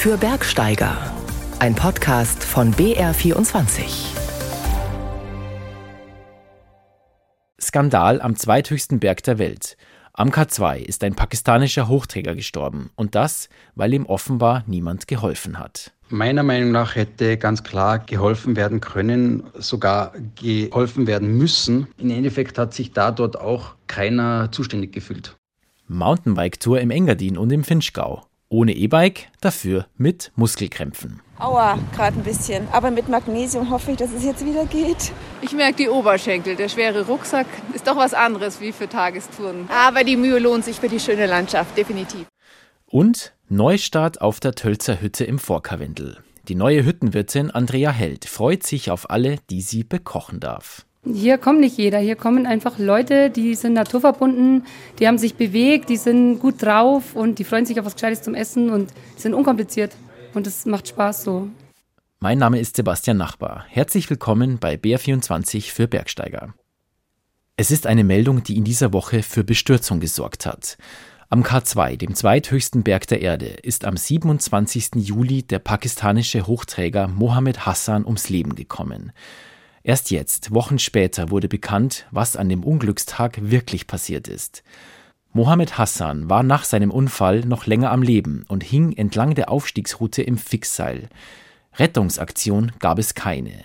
für Bergsteiger. Ein Podcast von BR24. Skandal am zweithöchsten Berg der Welt. Am K2 ist ein pakistanischer Hochträger gestorben und das, weil ihm offenbar niemand geholfen hat. Meiner Meinung nach hätte ganz klar geholfen werden können, sogar geholfen werden müssen. Im Endeffekt hat sich da dort auch keiner zuständig gefühlt. Mountainbike-Tour im Engadin und im Finchgau. Ohne E-Bike, dafür mit Muskelkrämpfen. Aua, gerade ein bisschen. Aber mit Magnesium hoffe ich, dass es jetzt wieder geht. Ich merke die Oberschenkel. Der schwere Rucksack ist doch was anderes wie für Tagestouren. Aber die Mühe lohnt sich für die schöne Landschaft, definitiv. Und Neustart auf der Tölzer Hütte im Vorkarwendel. Die neue Hüttenwirtin Andrea Held freut sich auf alle, die sie bekochen darf. Hier kommt nicht jeder. Hier kommen einfach Leute, die sind naturverbunden, die haben sich bewegt, die sind gut drauf und die freuen sich auf was Gescheites zum Essen und sind unkompliziert. Und es macht Spaß so. Mein Name ist Sebastian Nachbar. Herzlich willkommen bei BR24 für Bergsteiger. Es ist eine Meldung, die in dieser Woche für Bestürzung gesorgt hat. Am K2, dem zweithöchsten Berg der Erde, ist am 27. Juli der pakistanische Hochträger Mohammed Hassan ums Leben gekommen. Erst jetzt, Wochen später, wurde bekannt, was an dem Unglückstag wirklich passiert ist. Mohammed Hassan war nach seinem Unfall noch länger am Leben und hing entlang der Aufstiegsroute im Fixseil. Rettungsaktion gab es keine.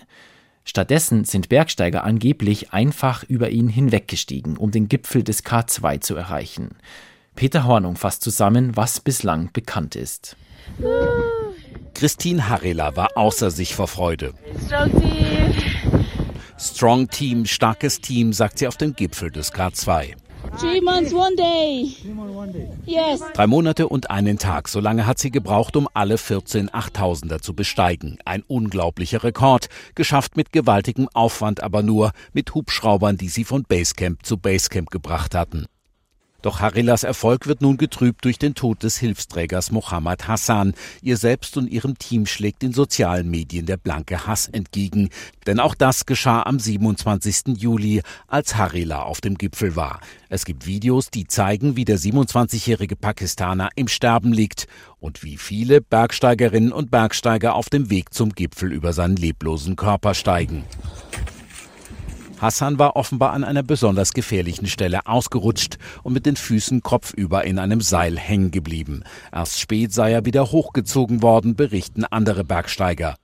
Stattdessen sind Bergsteiger angeblich einfach über ihn hinweggestiegen, um den Gipfel des K2 zu erreichen. Peter Hornung fasst zusammen, was bislang bekannt ist. Christine Harrela war außer sich vor Freude. Strong Team, starkes Team, sagt sie auf dem Gipfel des K2. Drei Monate und einen Tag. So lange hat sie gebraucht, um alle 14 8000er zu besteigen. Ein unglaublicher Rekord. Geschafft mit gewaltigem Aufwand, aber nur mit Hubschraubern, die sie von Basecamp zu Basecamp gebracht hatten. Doch Harillas Erfolg wird nun getrübt durch den Tod des Hilfsträgers Mohammad Hassan. Ihr selbst und ihrem Team schlägt in sozialen Medien der blanke Hass entgegen. Denn auch das geschah am 27. Juli, als Harila auf dem Gipfel war. Es gibt Videos, die zeigen, wie der 27-jährige Pakistaner im Sterben liegt und wie viele Bergsteigerinnen und Bergsteiger auf dem Weg zum Gipfel über seinen leblosen Körper steigen. Hassan war offenbar an einer besonders gefährlichen Stelle ausgerutscht und mit den Füßen kopfüber in einem Seil hängen geblieben. Erst spät sei er wieder hochgezogen worden, berichten andere Bergsteiger.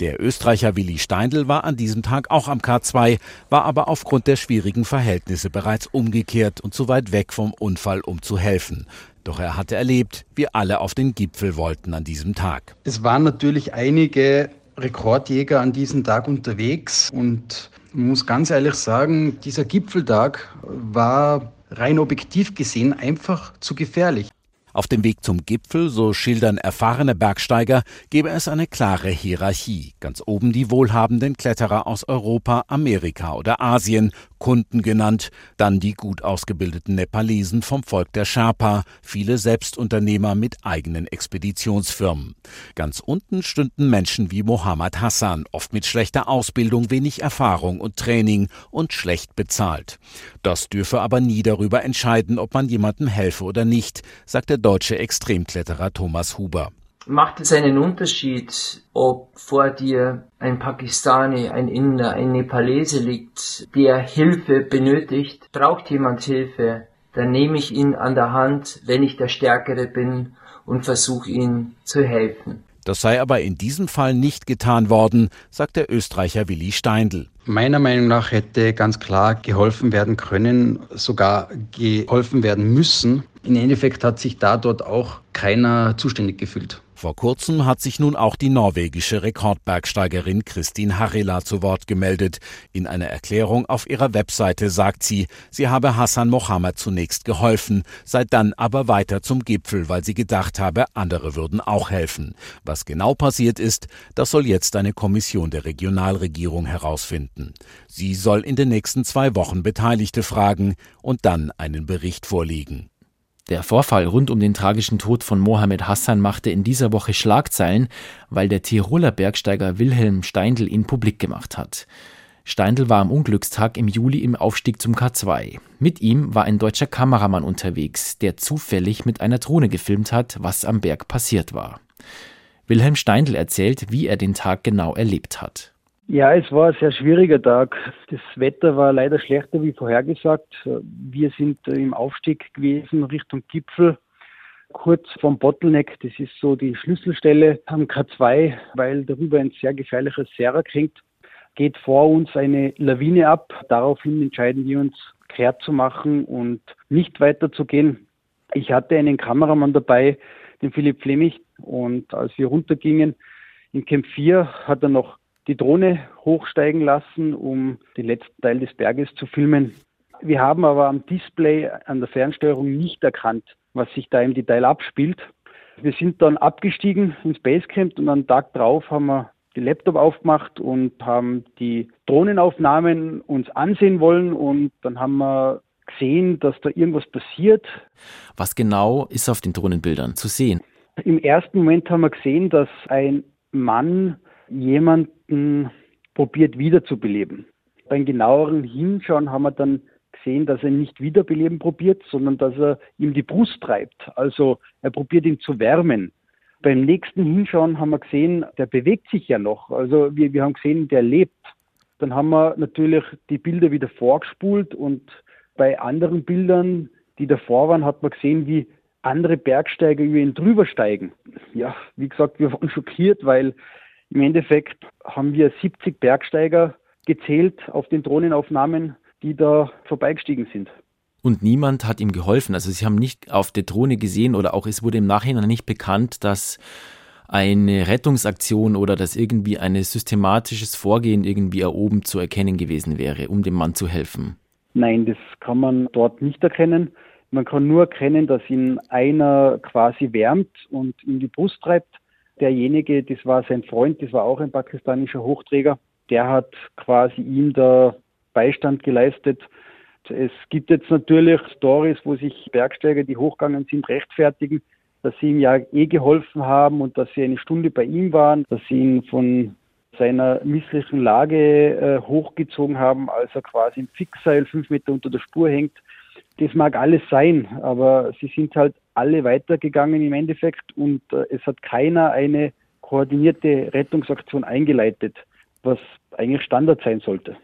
Der Österreicher Willi Steindl war an diesem Tag auch am K2, war aber aufgrund der schwierigen Verhältnisse bereits umgekehrt und zu weit weg vom Unfall, um zu helfen. Doch er hatte erlebt, wir alle auf den Gipfel wollten an diesem Tag. Es waren natürlich einige Rekordjäger an diesem Tag unterwegs und muss ganz ehrlich sagen, dieser Gipfeltag war rein objektiv gesehen einfach zu gefährlich. Auf dem Weg zum Gipfel, so schildern erfahrene Bergsteiger, gebe es eine klare Hierarchie. Ganz oben die wohlhabenden Kletterer aus Europa, Amerika oder Asien, Kunden genannt, dann die gut ausgebildeten Nepalesen vom Volk der Sherpa, viele Selbstunternehmer mit eigenen Expeditionsfirmen. Ganz unten stünden Menschen wie Mohammad Hassan, oft mit schlechter Ausbildung, wenig Erfahrung und Training und schlecht bezahlt. Das dürfe aber nie darüber entscheiden, ob man jemandem helfe oder nicht, sagt der deutsche Extremkletterer Thomas Huber. Macht es einen Unterschied, ob vor dir ein Pakistani, ein Inder, ein Nepalese liegt, der Hilfe benötigt? Braucht jemand Hilfe? Dann nehme ich ihn an der Hand, wenn ich der Stärkere bin und versuche ihn zu helfen. Das sei aber in diesem Fall nicht getan worden, sagt der Österreicher Willi Steindl. Meiner Meinung nach hätte ganz klar geholfen werden können, sogar geholfen werden müssen. Im Endeffekt hat sich da dort auch keiner zuständig gefühlt. Vor kurzem hat sich nun auch die norwegische Rekordbergsteigerin Kristin Harila zu Wort gemeldet. In einer Erklärung auf ihrer Webseite sagt sie, sie habe Hassan Mohammed zunächst geholfen, sei dann aber weiter zum Gipfel, weil sie gedacht habe, andere würden auch helfen. Was genau passiert ist, das soll jetzt eine Kommission der Regionalregierung herausfinden. Sie soll in den nächsten zwei Wochen Beteiligte fragen und dann einen Bericht vorlegen. Der Vorfall rund um den tragischen Tod von Mohammed Hassan machte in dieser Woche Schlagzeilen, weil der Tiroler Bergsteiger Wilhelm Steindl ihn publik gemacht hat. Steindl war am Unglückstag im Juli im Aufstieg zum K2. Mit ihm war ein deutscher Kameramann unterwegs, der zufällig mit einer Drohne gefilmt hat, was am Berg passiert war. Wilhelm Steindl erzählt, wie er den Tag genau erlebt hat. Ja, es war ein sehr schwieriger Tag. Das Wetter war leider schlechter wie vorhergesagt. Wir sind im Aufstieg gewesen Richtung Gipfel, kurz vom Bottleneck. Das ist so die Schlüsselstelle am K2, weil darüber ein sehr gefährliches Serak hängt. Geht vor uns eine Lawine ab. Daraufhin entscheiden wir uns, kehrt zu machen und nicht weiterzugehen. Ich hatte einen Kameramann dabei, den Philipp Flemich, und als wir runtergingen in Camp 4 hat er noch die Drohne hochsteigen lassen, um den letzten Teil des Berges zu filmen. Wir haben aber am Display an der Fernsteuerung nicht erkannt, was sich da im Detail abspielt. Wir sind dann abgestiegen ins Basecamp und am Tag drauf haben wir die Laptop aufgemacht und haben die Drohnenaufnahmen uns ansehen wollen und dann haben wir gesehen, dass da irgendwas passiert. Was genau ist auf den Drohnenbildern zu sehen? Im ersten Moment haben wir gesehen, dass ein Mann jemanden probiert wiederzubeleben. Beim genaueren Hinschauen haben wir dann gesehen, dass er nicht wiederbeleben probiert, sondern dass er ihm die Brust treibt. Also er probiert ihn zu wärmen. Beim nächsten Hinschauen haben wir gesehen, der bewegt sich ja noch. Also wir, wir haben gesehen, der lebt. Dann haben wir natürlich die Bilder wieder vorgespult und bei anderen Bildern, die davor waren, hat man gesehen, wie andere Bergsteiger über ihn drüber steigen. Ja, wie gesagt, wir waren schockiert, weil im Endeffekt haben wir 70 Bergsteiger gezählt auf den Drohnenaufnahmen, die da vorbeigestiegen sind. Und niemand hat ihm geholfen. Also Sie haben nicht auf der Drohne gesehen oder auch es wurde im Nachhinein nicht bekannt, dass eine Rettungsaktion oder dass irgendwie ein systematisches Vorgehen irgendwie erhoben zu erkennen gewesen wäre, um dem Mann zu helfen. Nein, das kann man dort nicht erkennen. Man kann nur erkennen, dass ihn einer quasi wärmt und ihm die Brust treibt. Derjenige, das war sein Freund, das war auch ein pakistanischer Hochträger, der hat quasi ihm da Beistand geleistet. Es gibt jetzt natürlich Stories, wo sich Bergsteiger, die hochgegangen sind, rechtfertigen, dass sie ihm ja eh geholfen haben und dass sie eine Stunde bei ihm waren, dass sie ihn von seiner misslichen Lage äh, hochgezogen haben, als er quasi im Fixseil fünf Meter unter der Spur hängt. Das mag alles sein, aber sie sind halt alle weitergegangen im Endeffekt und äh, es hat keiner eine koordinierte Rettungsaktion eingeleitet, was eigentlich Standard sein sollte.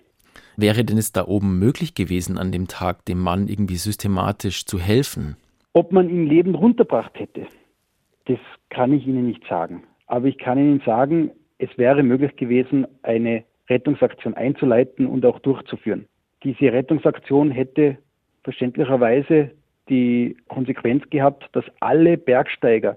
Wäre denn es da oben möglich gewesen, an dem Tag dem Mann irgendwie systematisch zu helfen? Ob man ihn lebend runterbracht hätte, das kann ich Ihnen nicht sagen. Aber ich kann Ihnen sagen, es wäre möglich gewesen, eine Rettungsaktion einzuleiten und auch durchzuführen. Diese Rettungsaktion hätte verständlicherweise die Konsequenz gehabt, dass alle Bergsteiger,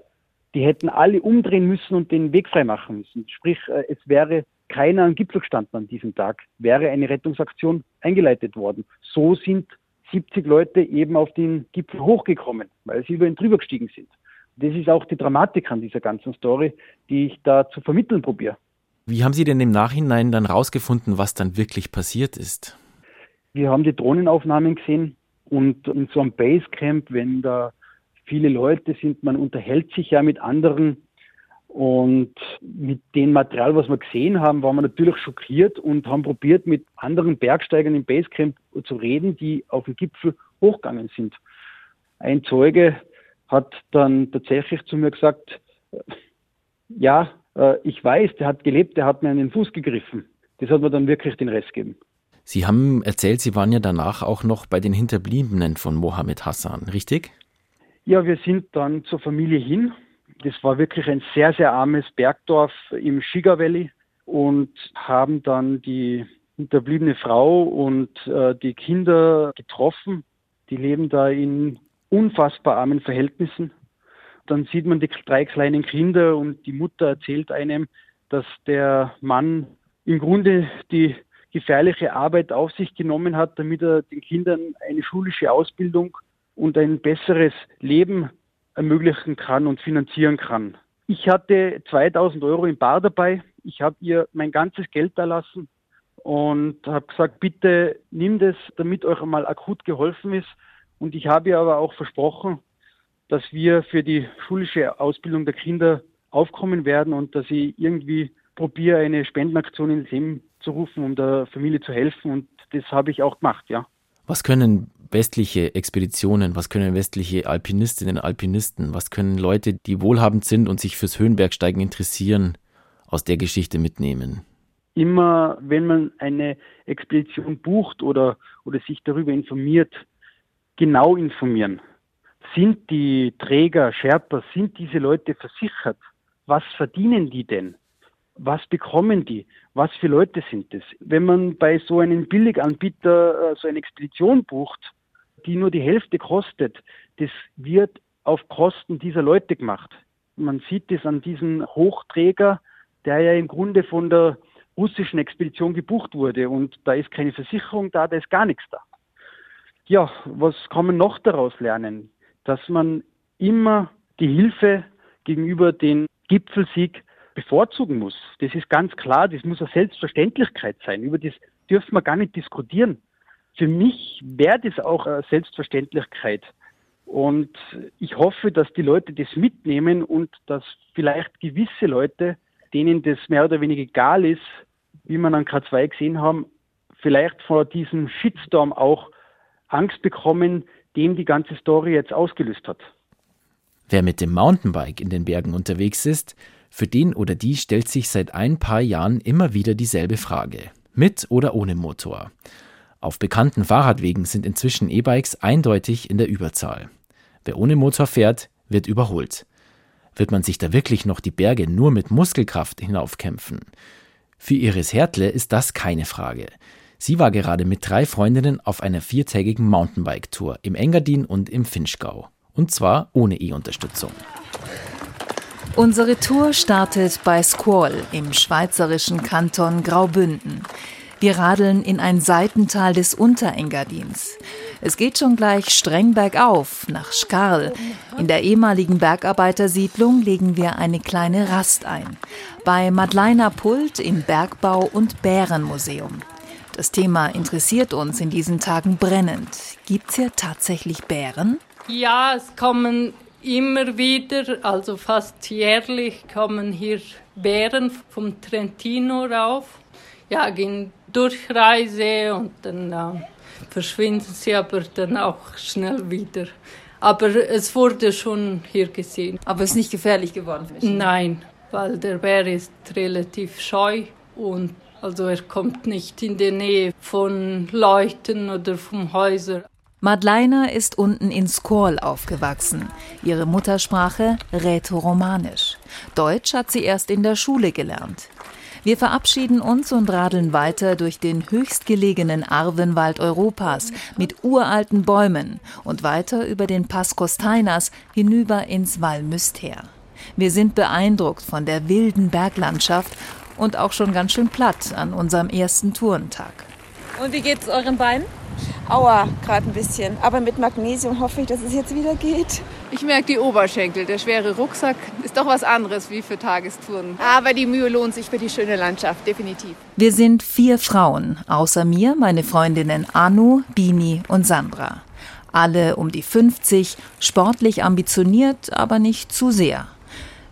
die hätten alle umdrehen müssen und den Weg frei machen müssen. Sprich, äh, es wäre keiner am Gipfel gestanden an diesem Tag, wäre eine Rettungsaktion eingeleitet worden. So sind 70 Leute eben auf den Gipfel hochgekommen, weil sie über ihn drüber gestiegen sind. Das ist auch die Dramatik an dieser ganzen Story, die ich da zu vermitteln probiere. Wie haben Sie denn im Nachhinein dann rausgefunden, was dann wirklich passiert ist? Wir haben die Drohnenaufnahmen gesehen, und in so einem Basecamp, wenn da viele Leute sind, man unterhält sich ja mit anderen. Und mit dem Material, was wir gesehen haben, waren wir natürlich schockiert und haben probiert, mit anderen Bergsteigern im Basecamp zu reden, die auf den Gipfel hochgegangen sind. Ein Zeuge hat dann tatsächlich zu mir gesagt, ja, äh, ich weiß, der hat gelebt, der hat mir an den Fuß gegriffen. Das hat mir dann wirklich den Rest gegeben. Sie haben erzählt, Sie waren ja danach auch noch bei den Hinterbliebenen von Mohammed Hassan, richtig? Ja, wir sind dann zur Familie hin. Das war wirklich ein sehr, sehr armes Bergdorf im Shiga Valley und haben dann die hinterbliebene Frau und äh, die Kinder getroffen. Die leben da in unfassbar armen Verhältnissen. Dann sieht man die drei kleinen Kinder und die Mutter erzählt einem, dass der Mann im Grunde die gefährliche Arbeit auf sich genommen hat, damit er den Kindern eine schulische Ausbildung und ein besseres Leben ermöglichen kann und finanzieren kann. Ich hatte 2000 Euro im Bar dabei. Ich habe ihr mein ganzes Geld erlassen und habe gesagt, bitte nimm das, damit euch einmal akut geholfen ist. Und ich habe ihr aber auch versprochen, dass wir für die schulische Ausbildung der Kinder aufkommen werden und dass ich irgendwie probiere, eine Spendenaktion ins Leben zu rufen, um der Familie zu helfen. Und das habe ich auch gemacht, ja. Was können westliche Expeditionen, was können westliche Alpinistinnen und Alpinisten, was können Leute, die wohlhabend sind und sich fürs Höhenbergsteigen interessieren, aus der Geschichte mitnehmen? Immer, wenn man eine Expedition bucht oder, oder sich darüber informiert, genau informieren. Sind die Träger, Sherpa, sind diese Leute versichert? Was verdienen die denn? Was bekommen die? Was für Leute sind es? Wenn man bei so einem Billiganbieter äh, so eine Expedition bucht, die nur die Hälfte kostet, das wird auf Kosten dieser Leute gemacht. Man sieht es an diesem Hochträger, der ja im Grunde von der russischen Expedition gebucht wurde und da ist keine Versicherung da, da ist gar nichts da. Ja, was kann man noch daraus lernen? Dass man immer die Hilfe gegenüber den Gipfelsieg bevorzugen muss. Das ist ganz klar, das muss eine Selbstverständlichkeit sein. Über das dürfen wir gar nicht diskutieren. Für mich wäre das auch eine Selbstverständlichkeit. Und ich hoffe, dass die Leute das mitnehmen und dass vielleicht gewisse Leute, denen das mehr oder weniger egal ist, wie man an K2 gesehen haben, vielleicht vor diesem Shitstorm auch Angst bekommen, dem die ganze Story jetzt ausgelöst hat. Wer mit dem Mountainbike in den Bergen unterwegs ist, für den oder die stellt sich seit ein paar Jahren immer wieder dieselbe Frage. Mit oder ohne Motor? Auf bekannten Fahrradwegen sind inzwischen E-Bikes eindeutig in der Überzahl. Wer ohne Motor fährt, wird überholt. Wird man sich da wirklich noch die Berge nur mit Muskelkraft hinaufkämpfen? Für Iris Hertle ist das keine Frage. Sie war gerade mit drei Freundinnen auf einer viertägigen Mountainbike-Tour im Engadin und im Finchgau. Und zwar ohne E-Unterstützung. Unsere Tour startet bei Squall im schweizerischen Kanton Graubünden. Wir radeln in ein Seitental des Unterengadins. Es geht schon gleich streng bergauf nach Skarl. In der ehemaligen Bergarbeitersiedlung legen wir eine kleine Rast ein. Bei Madleiner Pult im Bergbau- und Bärenmuseum. Das Thema interessiert uns in diesen Tagen brennend. Gibt es hier tatsächlich Bären? Ja, es kommen immer wieder, also fast jährlich, kommen hier Bären vom Trentino rauf. Ja, gehen Durchreise und dann äh, verschwinden sie aber dann auch schnell wieder. Aber es wurde schon hier gesehen. Aber es ist nicht gefährlich geworden mich? Nein, weil der Bär ist relativ scheu und also er kommt nicht in die Nähe von Leuten oder von Häusern. Madleina ist unten in Squall aufgewachsen. Ihre Muttersprache Rätoromanisch. Deutsch hat sie erst in der Schule gelernt. Wir verabschieden uns und radeln weiter durch den höchstgelegenen Arvenwald Europas mit uralten Bäumen und weiter über den Pass Costainas hinüber ins Val Müster. Wir sind beeindruckt von der wilden Berglandschaft und auch schon ganz schön platt an unserem ersten Tourentag. Und wie geht's euren Beinen? Aua, gerade ein bisschen. Aber mit Magnesium hoffe ich, dass es jetzt wieder geht. Ich merke die Oberschenkel. Der schwere Rucksack ist doch was anderes wie für Tagestouren. Aber die Mühe lohnt sich für die schöne Landschaft, definitiv. Wir sind vier Frauen. Außer mir meine Freundinnen Anu, Bini und Sandra. Alle um die 50, sportlich ambitioniert, aber nicht zu sehr.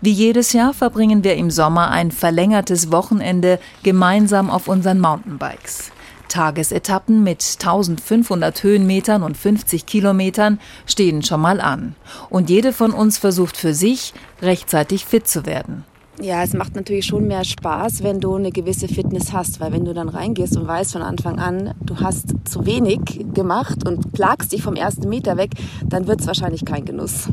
Wie jedes Jahr verbringen wir im Sommer ein verlängertes Wochenende gemeinsam auf unseren Mountainbikes. Tagesetappen mit 1500 Höhenmetern und 50 Kilometern stehen schon mal an. Und jede von uns versucht für sich, rechtzeitig fit zu werden. Ja, es macht natürlich schon mehr Spaß, wenn du eine gewisse Fitness hast, weil wenn du dann reingehst und weißt von Anfang an, du hast zu wenig gemacht und plagst dich vom ersten Meter weg, dann wird es wahrscheinlich kein Genuss.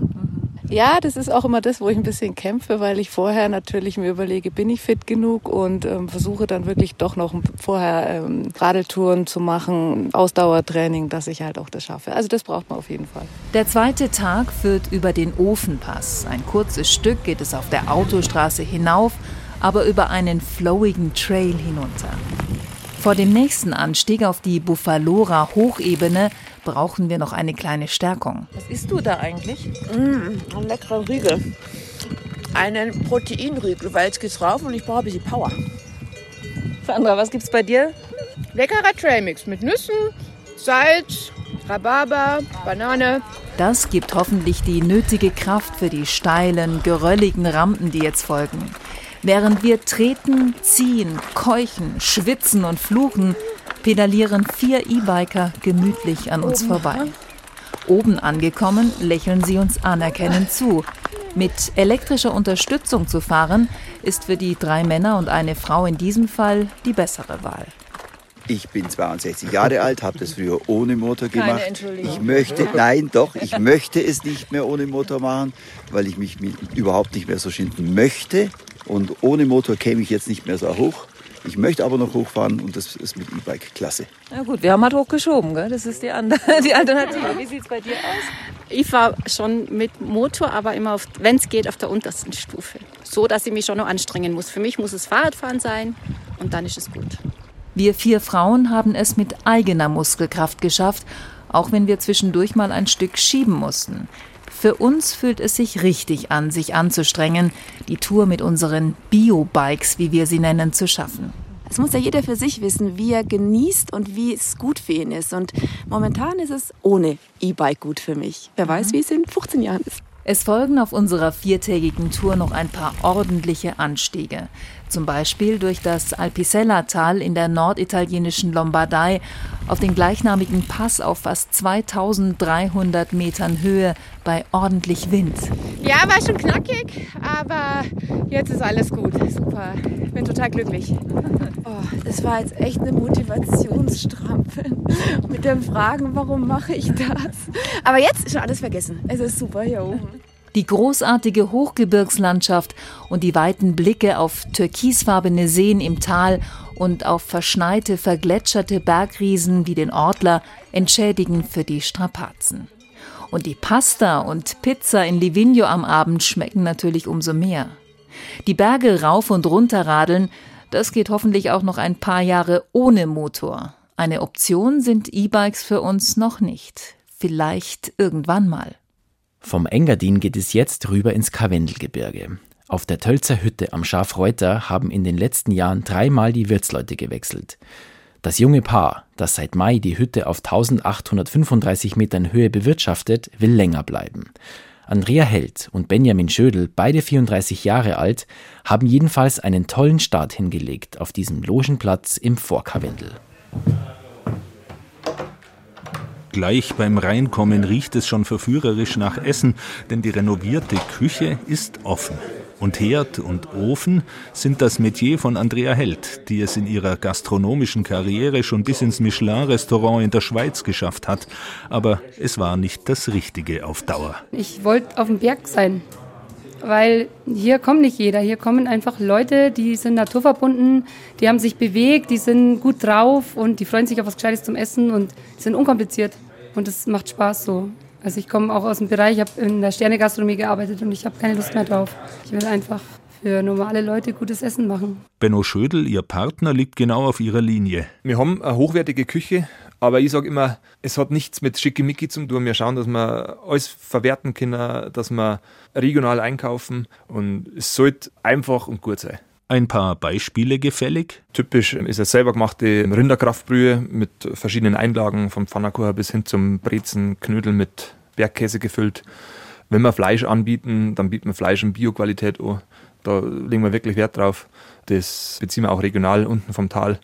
Ja, das ist auch immer das, wo ich ein bisschen kämpfe, weil ich vorher natürlich mir überlege, bin ich fit genug und ähm, versuche dann wirklich doch noch vorher ähm, Radeltouren zu machen, Ausdauertraining, dass ich halt auch das schaffe. Also das braucht man auf jeden Fall. Der zweite Tag führt über den Ofenpass. Ein kurzes Stück geht es auf der Autostraße hinauf, aber über einen flowigen Trail hinunter. Vor dem nächsten Anstieg auf die Buffalora Hochebene brauchen wir noch eine kleine Stärkung. Was isst du da eigentlich? Mm, ein leckerer Riegel. Einen Proteinriegel, weil es geht rauf und ich brauche ein bisschen Power. Sandra, was gibt's bei dir? Leckerer Trailmix mit Nüssen, Salz, Rhabarber, Banane. Das gibt hoffentlich die nötige Kraft für die steilen, gerölligen Rampen, die jetzt folgen. Während wir treten, ziehen, keuchen, schwitzen und fluchen, pedalieren vier E-Biker gemütlich an uns vorbei. Oben angekommen, lächeln sie uns anerkennend zu. Mit elektrischer Unterstützung zu fahren, ist für die drei Männer und eine Frau in diesem Fall die bessere Wahl. Ich bin 62 Jahre alt, habe das früher ohne Motor gemacht. Ich möchte, nein, doch, ich möchte es nicht mehr ohne Motor machen, weil ich mich überhaupt nicht mehr so schinden möchte. Und ohne Motor käme ich jetzt nicht mehr so hoch. Ich möchte aber noch hochfahren und das ist mit E-Bike klasse. Na gut, wir haben halt hochgeschoben, gell? das ist die, andere, die Alternative. Wie sieht es bei dir aus? Ich fahre schon mit Motor, aber immer, wenn es geht, auf der untersten Stufe. So, dass ich mich schon noch anstrengen muss. Für mich muss es Fahrradfahren sein und dann ist es gut. Wir vier Frauen haben es mit eigener Muskelkraft geschafft, auch wenn wir zwischendurch mal ein Stück schieben mussten. Für uns fühlt es sich richtig an, sich anzustrengen, die Tour mit unseren Bio-Bikes, wie wir sie nennen, zu schaffen. Es muss ja jeder für sich wissen, wie er genießt und wie es gut für ihn ist. Und momentan ist es ohne E-Bike gut für mich. Wer weiß, wie es in 15 Jahren ist. Es folgen auf unserer viertägigen Tour noch ein paar ordentliche Anstiege. Zum Beispiel durch das Alpicella-Tal in der norditalienischen Lombardei auf den gleichnamigen Pass auf fast 2300 Metern Höhe bei ordentlich Wind. Ja, war schon knackig, aber jetzt ist alles gut. Super. Ich bin total glücklich. Oh, das war jetzt echt eine Motivationsstrampel mit den Fragen, warum mache ich das? Aber jetzt ist schon alles vergessen. Es ist super hier oben. Die großartige Hochgebirgslandschaft und die weiten Blicke auf türkisfarbene Seen im Tal und auf verschneite, vergletscherte Bergriesen wie den Ortler entschädigen für die Strapazen. Und die Pasta und Pizza in Livigno am Abend schmecken natürlich umso mehr. Die Berge rauf und runter radeln, das geht hoffentlich auch noch ein paar Jahre ohne Motor. Eine Option sind E-Bikes für uns noch nicht. Vielleicht irgendwann mal. Vom Engadin geht es jetzt rüber ins Karwendelgebirge. Auf der Tölzer Hütte am Schafreuter haben in den letzten Jahren dreimal die Wirtsleute gewechselt. Das junge Paar, das seit Mai die Hütte auf 1835 Metern Höhe bewirtschaftet, will länger bleiben. Andrea Held und Benjamin Schödel, beide 34 Jahre alt, haben jedenfalls einen tollen Start hingelegt auf diesem Logenplatz im Vorkarwendel. Gleich beim Reinkommen riecht es schon verführerisch nach Essen, denn die renovierte Küche ist offen. Und Herd und Ofen sind das Metier von Andrea Held, die es in ihrer gastronomischen Karriere schon bis ins Michelin-Restaurant in der Schweiz geschafft hat. Aber es war nicht das Richtige auf Dauer. Ich wollte auf dem Berg sein, weil hier kommt nicht jeder. Hier kommen einfach Leute, die sind naturverbunden, die haben sich bewegt, die sind gut drauf und die freuen sich auf was Gescheites zum Essen und sind unkompliziert. Und es macht Spaß so. Also ich komme auch aus dem Bereich, ich habe in der Sternegastronomie gearbeitet und ich habe keine Lust mehr drauf. Ich will einfach für normale Leute gutes Essen machen. Benno Schödel, ihr Partner, liegt genau auf ihrer Linie. Wir haben eine hochwertige Küche, aber ich sage immer, es hat nichts mit Schickimicki zu tun. Wir schauen, dass wir alles verwerten können, dass wir regional einkaufen und es sollte einfach und gut sein. Ein paar Beispiele gefällig? Typisch ist eine selber gemachte Rinderkraftbrühe mit verschiedenen Einlagen, vom Pfannkuchen bis hin zum Brezen, Knödel mit Bergkäse gefüllt. Wenn wir Fleisch anbieten, dann bieten wir Fleisch in Bioqualität an. Da legen wir wirklich Wert drauf. Das beziehen wir auch regional unten vom Tal.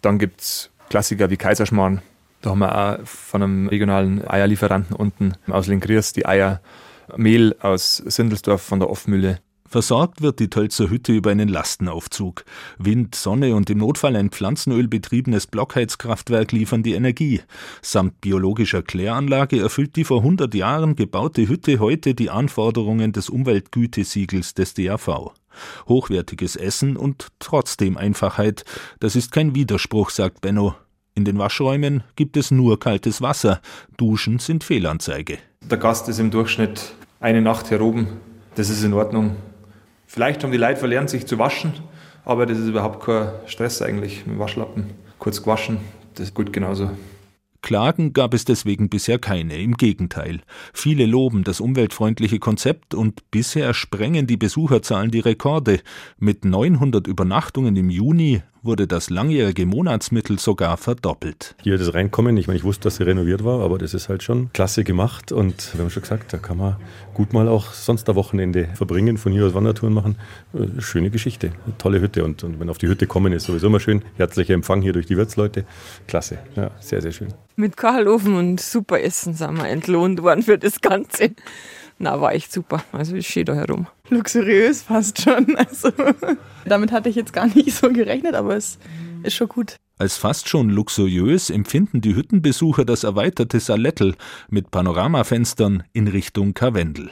Dann gibt es Klassiker wie Kaiserschmarrn. Da haben wir auch von einem regionalen Eierlieferanten unten aus Linkriers die Eier. Mehl aus Sindelsdorf von der Offmühle. Versorgt wird die Tölzer Hütte über einen Lastenaufzug. Wind, Sonne und im Notfall ein pflanzenölbetriebenes Blockheizkraftwerk liefern die Energie. Samt biologischer Kläranlage erfüllt die vor 100 Jahren gebaute Hütte heute die Anforderungen des Umweltgütesiegels des DAV. Hochwertiges Essen und trotzdem Einfachheit. Das ist kein Widerspruch, sagt Benno. In den Waschräumen gibt es nur kaltes Wasser. Duschen sind Fehlanzeige. Der Gast ist im Durchschnitt eine Nacht hier oben. Das ist in Ordnung. Vielleicht haben die Leute verlernt, sich zu waschen, aber das ist überhaupt kein Stress eigentlich mit Waschlappen. Kurz gewaschen, das ist gut genauso. Klagen gab es deswegen bisher keine, im Gegenteil. Viele loben das umweltfreundliche Konzept und bisher sprengen die Besucherzahlen die Rekorde. Mit 900 Übernachtungen im Juni wurde das langjährige Monatsmittel sogar verdoppelt. Hier das Reinkommen, ich meine, ich wusste, dass sie renoviert war, aber das ist halt schon klasse gemacht und wir haben schon gesagt, da kann man gut mal auch sonst ein Wochenende verbringen, von hier aus Wandertouren machen. Äh, schöne Geschichte, tolle Hütte und, und wenn auf die Hütte kommen, ist sowieso immer schön. Herzlicher Empfang hier durch die Wirtsleute. Klasse, ja, sehr, sehr schön. Mit Kachalofen und super Essen sind wir entlohnt worden für das Ganze. Na, war echt super. Also ich stehe da herum. Luxuriös fast schon. Also damit hatte ich jetzt gar nicht so gerechnet, aber es ist schon gut. Als fast schon luxuriös empfinden die Hüttenbesucher das erweiterte Salettel mit Panoramafenstern in Richtung Karwendel.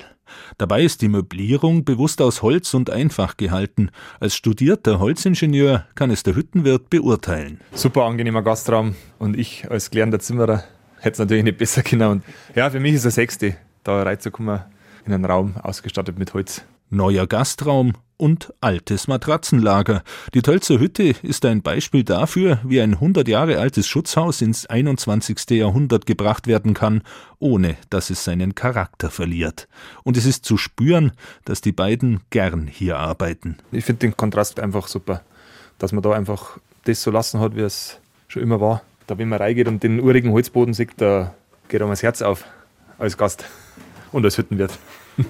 Dabei ist die Möblierung bewusst aus Holz und einfach gehalten. Als studierter Holzingenieur kann es der Hüttenwirt beurteilen. Super angenehmer Gastraum und ich als gelernter Zimmerer hätte es natürlich nicht besser können. Und ja, für mich ist es Sechste, da reinzukommen in einen Raum ausgestattet mit Holz. Neuer Gastraum und altes Matratzenlager. Die Tölzer Hütte ist ein Beispiel dafür, wie ein 100 Jahre altes Schutzhaus ins 21. Jahrhundert gebracht werden kann, ohne dass es seinen Charakter verliert. Und es ist zu spüren, dass die beiden gern hier arbeiten. Ich finde den Kontrast einfach super, dass man da einfach das so lassen hat, wie es schon immer war. Da, wenn man reingeht und den urigen Holzboden sieht, da geht einem das Herz auf als Gast und als Hüttenwirt.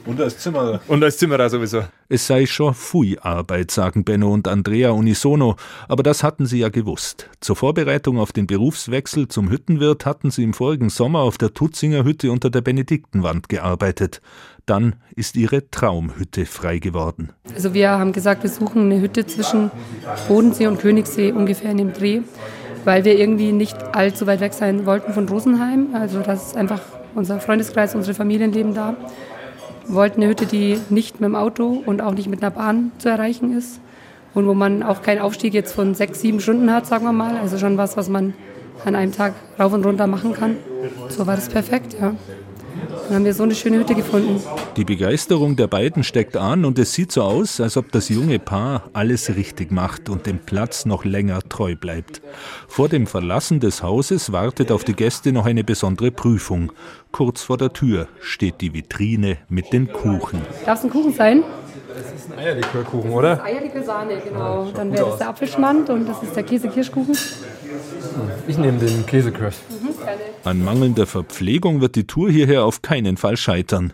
Und als Zimmerer. Und als Zimmerer sowieso. Es sei schon Fui-Arbeit, sagen Benno und Andrea unisono, aber das hatten sie ja gewusst. Zur Vorbereitung auf den Berufswechsel zum Hüttenwirt hatten sie im vorigen Sommer auf der Tutzinger Hütte unter der Benediktenwand gearbeitet. Dann ist ihre Traumhütte frei geworden. Also wir haben gesagt, wir suchen eine Hütte zwischen Bodensee und Königssee ungefähr in dem Dreh, weil wir irgendwie nicht allzu weit weg sein wollten von Rosenheim. Also das ist einfach unser Freundeskreis, unsere Familien leben da wollten eine Hütte, die nicht mit dem Auto und auch nicht mit einer Bahn zu erreichen ist und wo man auch keinen Aufstieg jetzt von sechs, sieben Stunden hat, sagen wir mal. Also schon was, was man an einem Tag rauf und runter machen kann. So war das perfekt, ja. Dann haben wir so eine schöne Hütte gefunden. Die Begeisterung der beiden steckt an und es sieht so aus, als ob das junge Paar alles richtig macht und dem Platz noch länger treu bleibt. Vor dem Verlassen des Hauses wartet auf die Gäste noch eine besondere Prüfung. Kurz vor der Tür steht die Vitrine mit den Kuchen. Darf es ein Kuchen sein? Das ist ein Eierlikörkuchen, oder? Das ist Eierlikör-Sahne, genau. Dann wäre das der Apfelschmand und das ist der Käse-Kirschkuchen. Ich nehme den Käsekirsch. Mhm, An mangelnder Verpflegung wird die Tour hierher auf keinen Fall scheitern.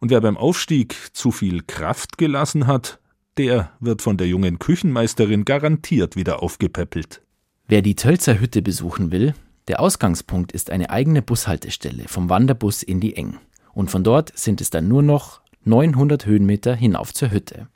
Und wer beim Aufstieg zu viel Kraft gelassen hat, der wird von der jungen Küchenmeisterin garantiert wieder aufgepäppelt. Wer die Tölzer Hütte besuchen will, der Ausgangspunkt ist eine eigene Bushaltestelle vom Wanderbus in die Eng. Und von dort sind es dann nur noch 900 Höhenmeter hinauf zur Hütte.